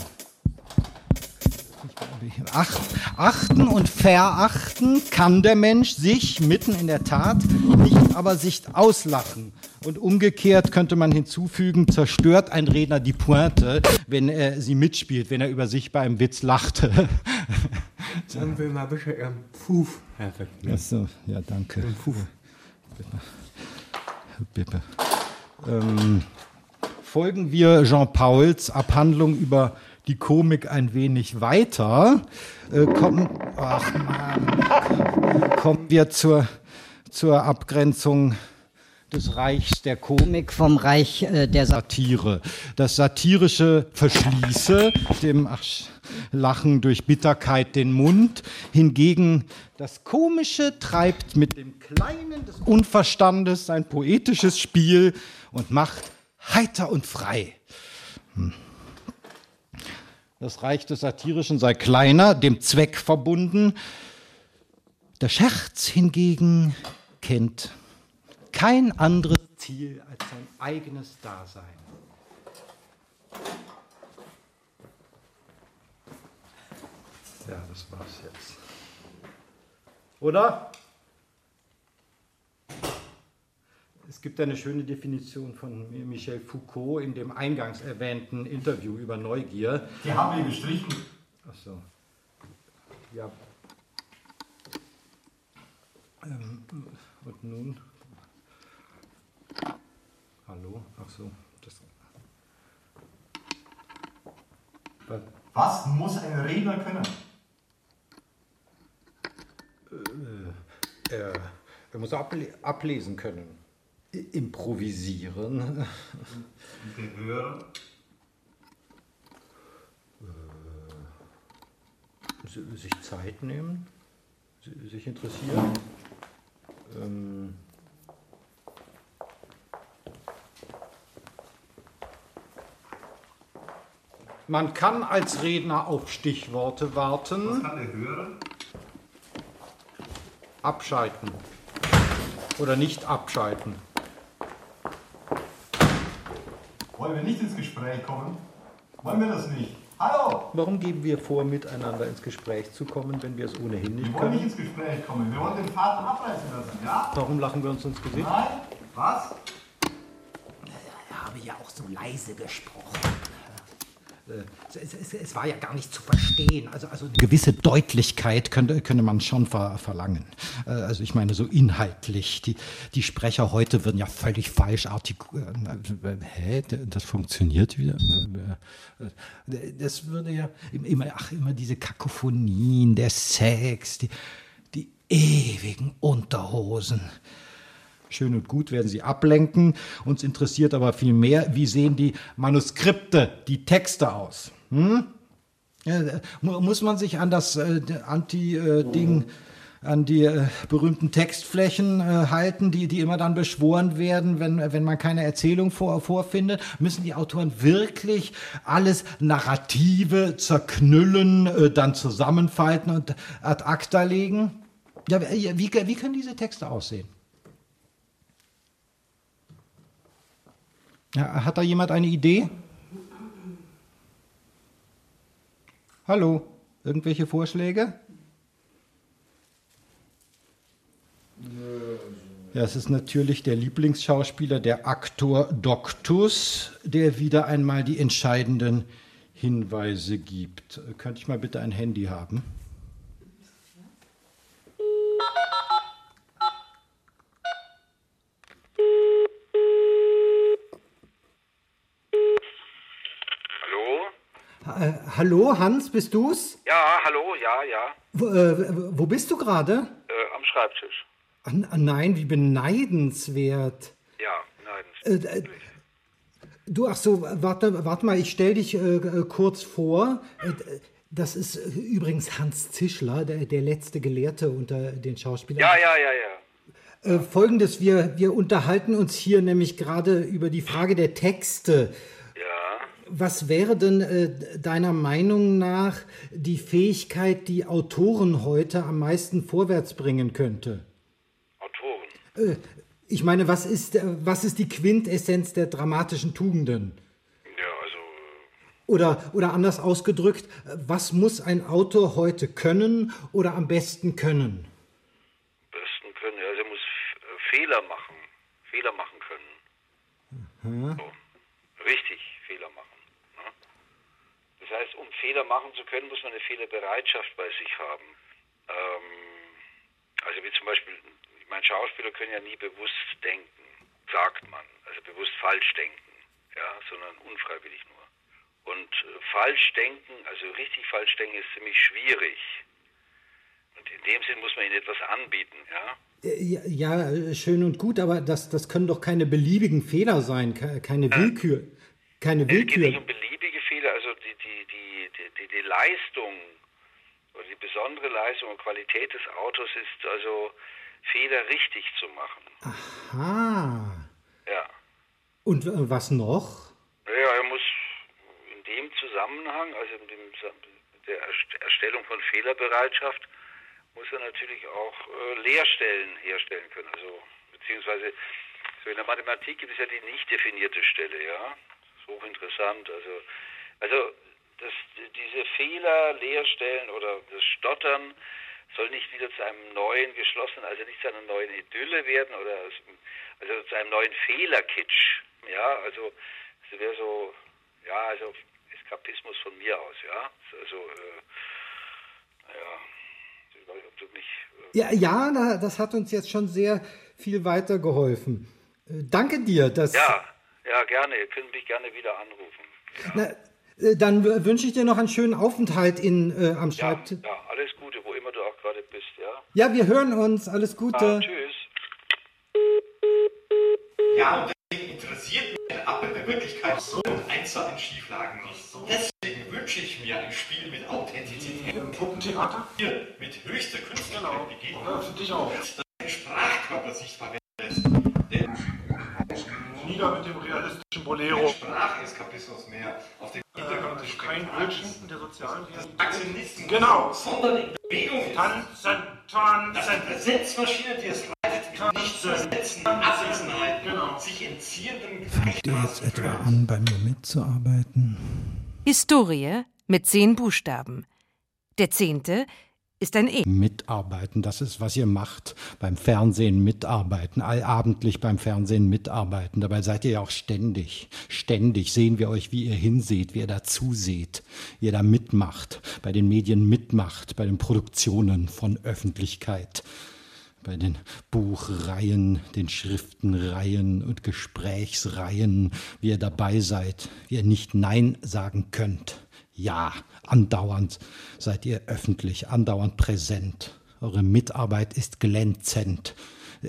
achten und verachten kann der Mensch sich mitten in der Tat, nicht aber sich auslachen. Und umgekehrt könnte man hinzufügen, zerstört ein Redner die Pointe, wenn er sie mitspielt, wenn er über sich beim Witz lachte. Sagen wir mal bitte Ihren Puf, Herr Wegner. Achso, ja, danke. Bitte. Ähm, folgen wir Jean Pauls Abhandlung über die Komik ein wenig weiter, äh, kommen, ach Mann, kommen wir zur, zur Abgrenzung des Reichs der Komik vom Reich äh, der Satire. Das satirische verschließe dem ach, Lachen durch Bitterkeit den Mund, hingegen das Komische treibt mit dem Kleinen des Unverstandes sein poetisches Spiel und macht heiter und frei. Hm. Das Reich des Satirischen sei kleiner, dem Zweck verbunden. Der Scherz hingegen kennt. Kein anderes Ziel als sein eigenes Dasein. Ja, das war's jetzt. Oder? Es gibt eine schöne Definition von Michel Foucault in dem eingangs erwähnten Interview über Neugier. Die haben wir gestrichen. Ach so. Ja. Ähm, und nun? Hallo? Ach so. Das. Was? Was muss ein Redner können? Er, er muss able ablesen können. Improvisieren. Si- sich Zeit nehmen. si- Sich interessieren. Ähm, man kann als Redner auf Stichworte warten. Was kann der hören? Abschalten. Oder nicht abschalten. Wollen wir nicht ins Gespräch kommen? Wollen wir das nicht? Hallo! Warum geben wir vor, miteinander ins Gespräch zu kommen, wenn wir es ohnehin nicht Wir wollen nicht können? ins Gespräch kommen. Wir wollen den Vater abreißen lassen, ja? Warum lachen wir uns ins Gesicht? Nein? Was? Er habe ja auch so leise gesprochen. Es, es, es, es war ja gar nicht zu verstehen. Also, also Eine gewisse Deutlichkeit könnte, könnte man schon ver verlangen. Äh, Also ich meine so inhaltlich. Die, die Sprecher heute würden ja völlig falsch artikulieren. Hä? Das funktioniert wieder? Äh, Das würde ja immer, ach, immer diese Kakophonien, der Sex, die, die ewigen Unterhosen. Schön und gut werden sie ablenken. Uns interessiert aber viel mehr, wie sehen die Manuskripte, die Texte aus. Hm? Äh, muss man sich an das äh, Anti-Ding, an die äh, berühmten Textflächen äh, halten, die, die immer dann beschworen werden, wenn, wenn man keine Erzählung vor, vorfindet? Müssen die Autoren wirklich alles Narrative zerknüllen, äh, dann zusammenfalten und ad acta legen? Ja, wie, wie können diese Texte aussehen? Ja, hat da jemand eine Idee? Hallo, irgendwelche Vorschläge? Ja, es ist natürlich der Lieblingsschauspieler, der Aktor Doctus, der wieder einmal die entscheidenden Hinweise gibt. Könnte ich mal bitte ein Handy haben? Hallo? Hans, bist du's? Ja, hallo, ja, ja. Wo, äh, wo bist du gerade? Äh, am Schreibtisch. N- nein, wie beneidenswert. Ja, nein. Äh, äh, du, ach so, warte, warte mal, ich stell dich äh, äh, kurz vor. Das ist übrigens Hans Zischler, der, der letzte Gelehrte unter den Schauspielern. ja, ja, ja, ja. Äh, Folgendes, wir, wir unterhalten uns hier nämlich gerade über die Frage der Texte. Ja. Was wäre denn äh, deiner Meinung nach die Fähigkeit, die Autoren heute am meisten vorwärts bringen könnte? Autoren. Äh, ich meine, was ist, äh, was ist die Quintessenz der dramatischen Tugenden? Ja, also, äh, Oder, oder anders ausgedrückt, was muss ein Autor heute können oder am besten können? besten können, also er muss äh, Fehler machen. Fehler machen können. So. Richtig Fehler machen. Ne? Das heißt, um Fehler machen zu können, muss man eine Fehlerbereitschaft bei sich haben. Ähm, also wie zum Beispiel, ich meine, Schauspieler können ja nie bewusst denken, sagt man. Also bewusst falsch denken, ja, sondern unfreiwillig nur. Und äh, falsch denken, also richtig falsch denken, ist ziemlich schwierig. Und in dem Sinn muss man ihnen etwas anbieten, ja. Äh, Ja, äh, schön und gut, aber das, das können doch keine beliebigen Fehler sein, ke- keine Willkür. Keine Es geht nicht Willkür. um beliebige Fehler, also die, die, die, die, die, Leistung oder die besondere Leistung und Qualität des Autos ist also Fehler richtig zu machen. Ah. Ja. Und äh, was noch? Ja, er muss in dem Zusammenhang, also in dem, der Erst- Erstellung von Fehlerbereitschaft, muss er natürlich auch äh, Leerstellen herstellen können. Also beziehungsweise so in der Mathematik gibt es ja die nicht definierte Stelle, ja. Hochinteressant. Also, also das, diese Fehler, Leerstellen oder das Stottern soll nicht wieder zu einem neuen geschlossenen, also nicht zu einer neuen Idylle werden oder also zu einem neuen Fehlerkitsch. Ja, also es wäre so, ja, also Eskapismus von mir aus, ja. Also, äh, naja, ich weiß nicht, ob du mich. Äh Ja, ja, das hat uns jetzt schon sehr viel weitergeholfen. Äh, Danke dir. Dass, ja, ja, gerne. Ihr könnt mich gerne wieder anrufen. Na, äh, dann wünsche ich dir noch einen schönen Aufenthalt in, äh, am Ja, Schreibtisch. ja, alles Gute, wo immer du auch gerade bist, ja. Ja, wir hören uns. Alles Gute. Ah, tschüss. Ja, und deswegen interessiert mich ein App in der Wirklichkeit so und eins zu eins Schieflagen nicht. Deswegen wünsche ich mir ein Spiel mit Authentizität. Ein Puppentheater? Hier, mit höchster künstlicher Genau. Ja, für dich auch. Das dein Sprachkörper sichtbar werden lässt. Der Nieder mit dem realistischen Bolero. Spracheskapismus mehr auf den Hintergrund des Kein. Bildschirm der sozialen Realität. Aktionisten. Genau. Sondern in Bewegung ist. Tanzen, Das ist tanzen. Präsenzmaschine, die es leitet, mit nicht zu ersetzen, Abwesenheit, Genau. sich entziehenden Fangt ihr jetzt etwa an, bei mir mitzuarbeiten? Historie mit zehn Buchstaben. Der zehnte ist ein E. Mitarbeiten, das ist, was ihr macht. Beim Fernsehen mitarbeiten, allabendlich beim Fernsehen mitarbeiten. Dabei seid ihr ja auch ständig. Ständig sehen wir euch, wie ihr hinseht, wie ihr dazu seht, wie ihr da mitmacht, bei den Medien mitmacht, bei den Produktionen von Öffentlichkeit. Bei den Buchreihen, den Schriftenreihen und Gesprächsreihen, wie ihr dabei seid, wie ihr nicht Nein sagen könnt. Ja, andauernd seid ihr öffentlich, andauernd präsent. Eure Mitarbeit ist glänzend.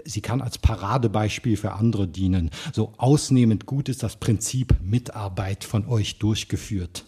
Sie kann als Paradebeispiel für andere dienen. So ausnehmend gut ist das Prinzip Mitarbeit von euch durchgeführt.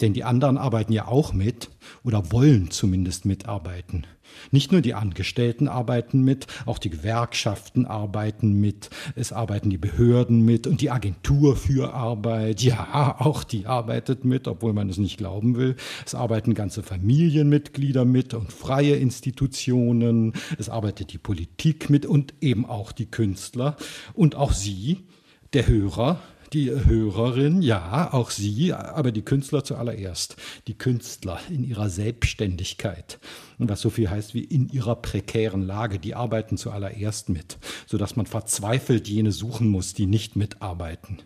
Denn die anderen arbeiten ja auch mit oder wollen zumindest mitarbeiten. Nicht nur die Angestellten arbeiten mit, auch die Gewerkschaften arbeiten mit, es arbeiten die Behörden mit und die Agentur für Arbeit, ja, auch die arbeitet mit, obwohl man es nicht glauben will. Es arbeiten ganze Familienmitglieder mit und freie Institutionen, es arbeitet die Politik mit und eben auch die Künstler und auch Sie, der Hörer, die Hörerin, ja, auch sie, aber die Künstler zuallererst. Die Künstler in ihrer Selbstständigkeit. Und was so viel heißt wie in ihrer prekären Lage, die arbeiten zuallererst mit, sodass man verzweifelt jene suchen muss, die nicht mitarbeiten.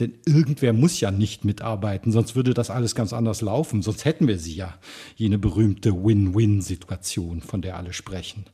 Denn irgendwer muss ja nicht mitarbeiten, sonst würde das alles ganz anders laufen, sonst hätten wir sie ja. Jene berühmte Win-Win-Situation, von der alle sprechen.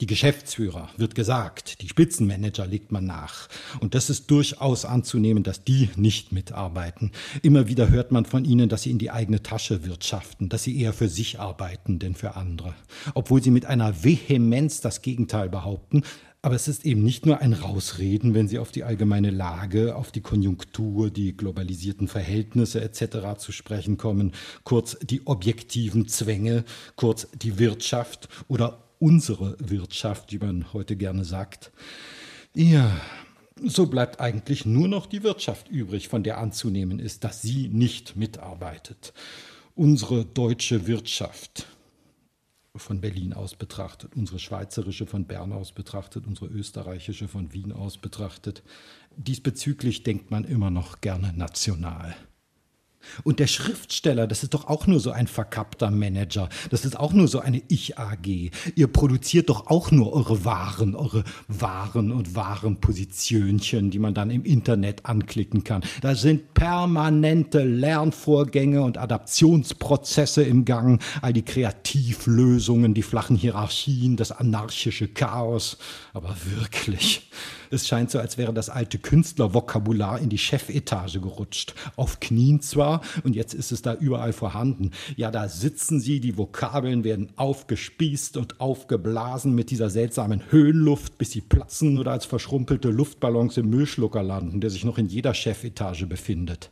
Die Geschäftsführer wird gesagt, die Spitzenmanager legt man nach. Und das ist durchaus anzunehmen, dass die nicht mitarbeiten. Immer wieder hört man von ihnen, dass sie in die eigene Tasche wirtschaften, dass sie eher für sich arbeiten, denn für andere. Obwohl sie mit einer Vehemenz das Gegenteil behaupten. Aber es ist eben nicht nur ein Rausreden, wenn sie auf die allgemeine Lage, auf die Konjunktur, die globalisierten Verhältnisse etc. zu sprechen kommen, kurz die objektiven Zwänge, kurz die Wirtschaft oder unsere Wirtschaft, wie man heute gerne sagt. Ja, so bleibt eigentlich nur noch die Wirtschaft übrig, von der anzunehmen ist, dass sie nicht mitarbeitet. Unsere deutsche Wirtschaft von Berlin aus betrachtet, unsere schweizerische von Bern aus betrachtet, unsere österreichische von Wien aus betrachtet. Diesbezüglich denkt man immer noch gerne national. Und der Schriftsteller, das ist doch auch nur so ein verkappter Manager. Das ist auch nur so eine Ich-AG. Ihr produziert doch auch nur eure Waren, eure Waren und Warenpositionchen, die man dann im Internet anklicken kann. Da sind permanente Lernvorgänge und Adaptionsprozesse im Gang, all die Kreativlösungen, die flachen Hierarchien, das anarchische Chaos. Aber wirklich, es scheint so, als wäre das alte Künstlervokabular in die Chefetage gerutscht. Auf Knien zwar, und jetzt ist es da überall vorhanden. Ja, da sitzen sie, die Vokabeln werden aufgespießt und aufgeblasen mit dieser seltsamen Höhenluft, bis sie platzen oder als verschrumpelte Luftballons im Müllschlucker landen, der sich noch in jeder Chefetage befindet.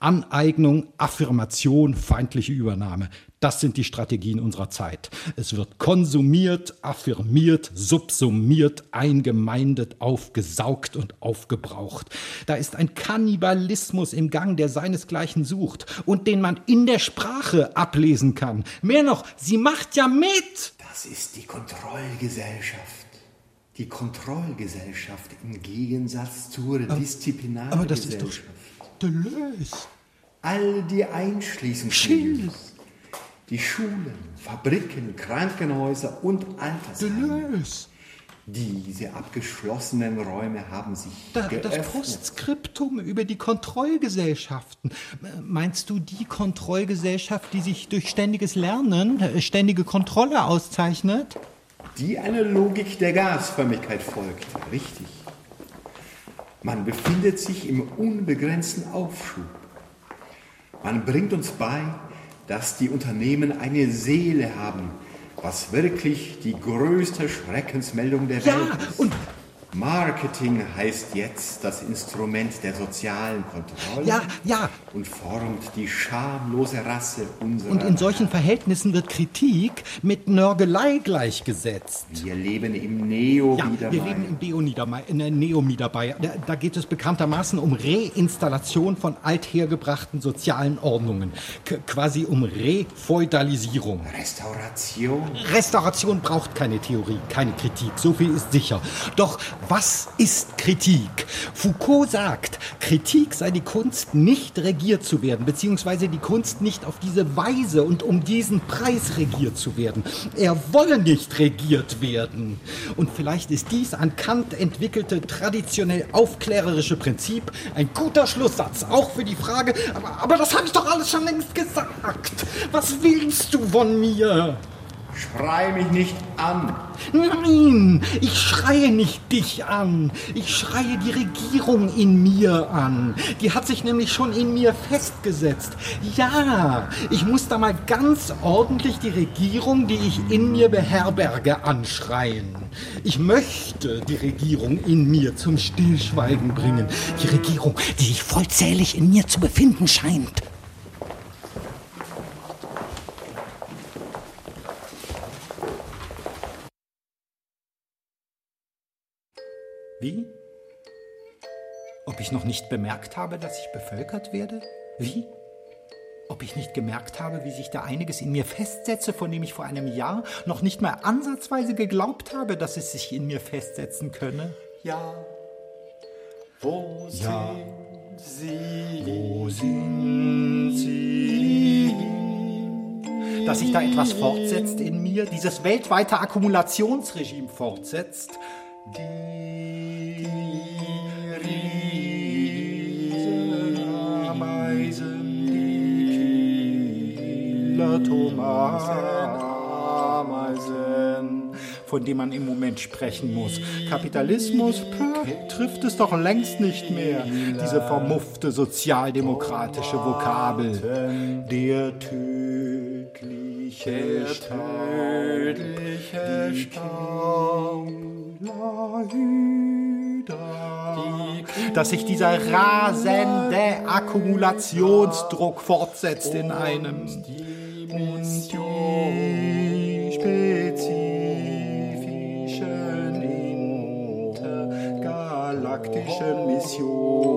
Aneignung, Affirmation, feindliche Übernahme. Das sind die Strategien unserer Zeit. Es wird konsumiert, affirmiert, subsumiert, eingemeindet, aufgesaugt und aufgebraucht. Da ist ein Kannibalismus im Gang, der seinesgleichen sucht und den man in der Sprache ablesen kann. Mehr noch, sie macht ja mit! Das ist die Kontrollgesellschaft. Die Kontrollgesellschaft im Gegensatz zur Disziplinargesellschaft. Aber das ist doch Deleuze. All die Einschließungsmilieus. Die Schulen, Fabriken, Krankenhäuser und Altersheime. Deleuze. Diese abgeschlossenen Räume haben sich Da, das geöffnet. Postskriptum über die Kontrollgesellschaften. Meinst du die Kontrollgesellschaft, die sich durch ständiges Lernen, äh, ständige Kontrolle auszeichnet? die einer Logik der Gasförmigkeit folgt. Richtig. Man befindet sich im unbegrenzten Aufschub. Man bringt uns bei, dass die Unternehmen eine Seele haben, was wirklich die größte Schreckensmeldung der Ja, Welt ist. und- Marketing heißt jetzt das Instrument der sozialen Kontrolle Ja, ja. und formt die schamlose Rasse unserer Und in solchen Verhältnissen wird Kritik mit Nörgelei gleichgesetzt. Wir leben im neo Ja, wir leben im der Neo-Niederbayern. Da, da geht es bekanntermaßen um Reinstallation von althergebrachten sozialen Ordnungen. K quasi um Refeudalisierung. Restauration. Restauration braucht keine Theorie, keine Kritik, so viel ist sicher. Doch was ist Kritik? Foucault sagt, Kritik sei die Kunst, nicht regiert zu werden, beziehungsweise die Kunst nicht auf diese Weise und um diesen Preis regiert zu werden. Er wolle nicht regiert werden. Und vielleicht ist dies an Kant entwickelte traditionell aufklärerische Prinzip ein guter Schlusssatz, auch für die Frage, aber, aber das habe ich doch alles schon längst gesagt. Was willst du von mir? Schrei mich nicht an. Nein, ich schreie nicht dich an. Ich schreie die Regierung in mir an. Die hat sich nämlich schon in mir festgesetzt. Ja, ich muss da mal ganz ordentlich die Regierung, die ich in mir beherberge, anschreien. Ich möchte die Regierung in mir zum Stillschweigen bringen. Die Regierung, die sich vollzählig in mir zu befinden scheint. Wie? Ob ich noch nicht bemerkt habe, dass ich bevölkert werde? Wie? Ob ich nicht gemerkt habe, wie sich da einiges in mir festsetze, von dem ich vor einem Jahr noch nicht mal ansatzweise geglaubt habe, dass es sich in mir festsetzen könne? Ja. Wo Ja. sind sie? Wo sind sie? Dass sich da etwas fortsetzt in mir, dieses weltweite Akkumulationsregime fortsetzt. Die die Killertomasen, von dem man im Moment sprechen muss. Kapitalismus pah, trifft es doch längst nicht mehr, diese vermuffte sozialdemokratische Vokabel. Der tödliche tödliche dass sich dieser rasende Akkumulationsdruck fortsetzt in einem die spezifischen intergalaktischen Missionen.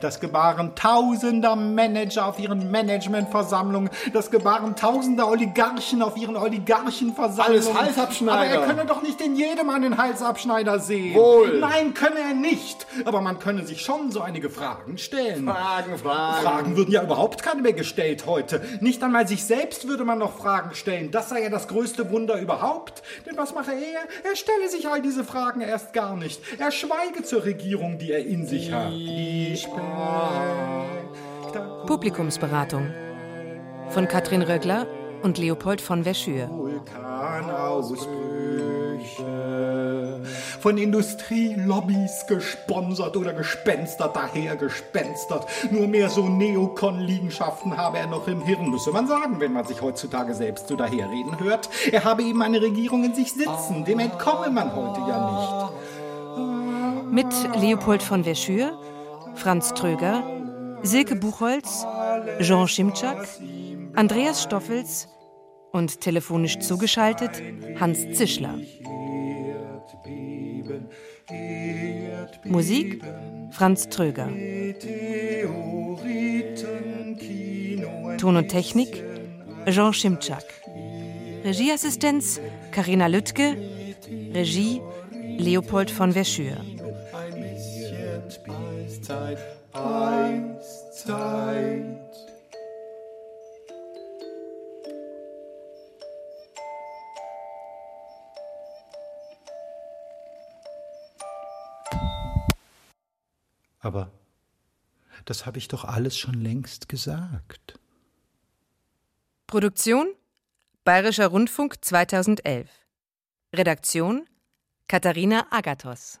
Das Gebaren tausender Manager auf ihren Managementversammlungen, das Gebaren tausender Oligarchen auf ihren Oligarchenversammlungen. Alles Halsabschneider. Aber er könne doch nicht in jedem einen Halsabschneider sehen. Wohl. Nein, könne er nicht. Aber man könne sich schon so einige Fragen stellen. Fragen, Fragen. Fragen würden ja überhaupt keine mehr gestellt heute. Nicht einmal sich selbst würde man noch Fragen stellen. Das sei ja das größte Wunder überhaupt. Denn was mache er? Er stelle sich all diese Fragen erst gar nicht. Er schweige zur Regierung, die er in sich hat. Publikumsberatung von Katrin Röggler und Leopold von Verschür. Vulkanausbrüche. Von Industrielobbys gesponsert oder gespenstert, daher gespenstert. Nur mehr so Neokon-Liegenschaften habe er noch im Hirn, müsse man sagen, wenn man sich heutzutage selbst so daherreden hört. Er habe eben eine Regierung in sich sitzen, dem entkomme man heute ja nicht. Mit Leopold von Verschür, Franz Tröger, Silke Buchholz, Jean Schimczak, Andreas Stoffels und telefonisch zugeschaltet Hans Zischler. Musik Franz Tröger. Ton und Technik Jean Schimczak. Regieassistenz Karina Lüttke. Regie Leopold von Verschür. Eiszeit, Eiszeit. Aber das habe ich doch alles schon längst gesagt. Produktion Bayerischer Rundfunk 2011. Redaktion Katharina Agathos